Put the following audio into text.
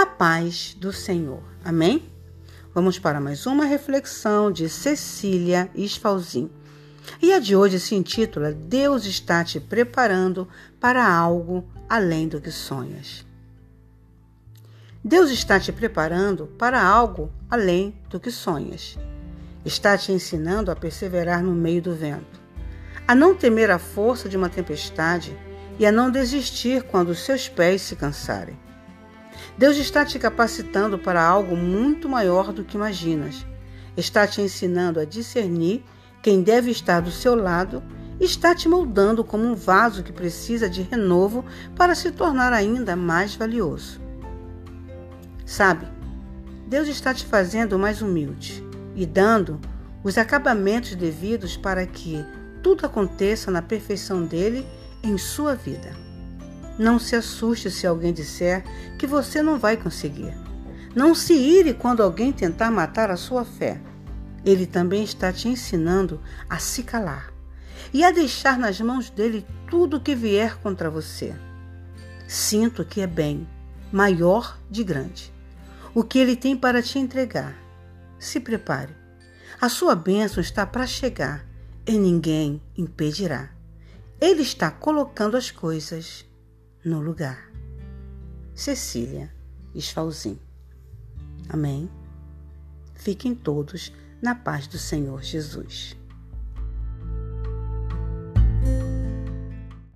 a paz do Senhor. Amém? Vamos para mais uma reflexão de Cecília Esfalzin. E a de hoje se intitula Deus está te preparando para algo além do que sonhas. Deus está te preparando para algo além do que sonhas. Está te ensinando a perseverar no meio do vento, a não temer a força de uma tempestade e a não desistir quando seus pés se cansarem. Deus está te capacitando para algo muito maior do que imaginas. Está te ensinando a discernir quem deve estar do seu lado e está te moldando como um vaso que precisa de renovo para se tornar ainda mais valioso. Sabe, Deus está te fazendo mais humilde e dando os acabamentos devidos para que tudo aconteça na perfeição dele em sua vida. Não se assuste se alguém disser que você não vai conseguir. Não se ire quando alguém tentar matar a sua fé. Ele também está te ensinando a se calar e a deixar nas mãos dele tudo que vier contra você. Sinto que é bem, maior de grande o que ele tem para te entregar. Se prepare. A sua bênção está para chegar e ninguém impedirá. Ele está colocando as coisas no lugar. Cecília Esfalzin. Amém. Fiquem todos na paz do Senhor Jesus.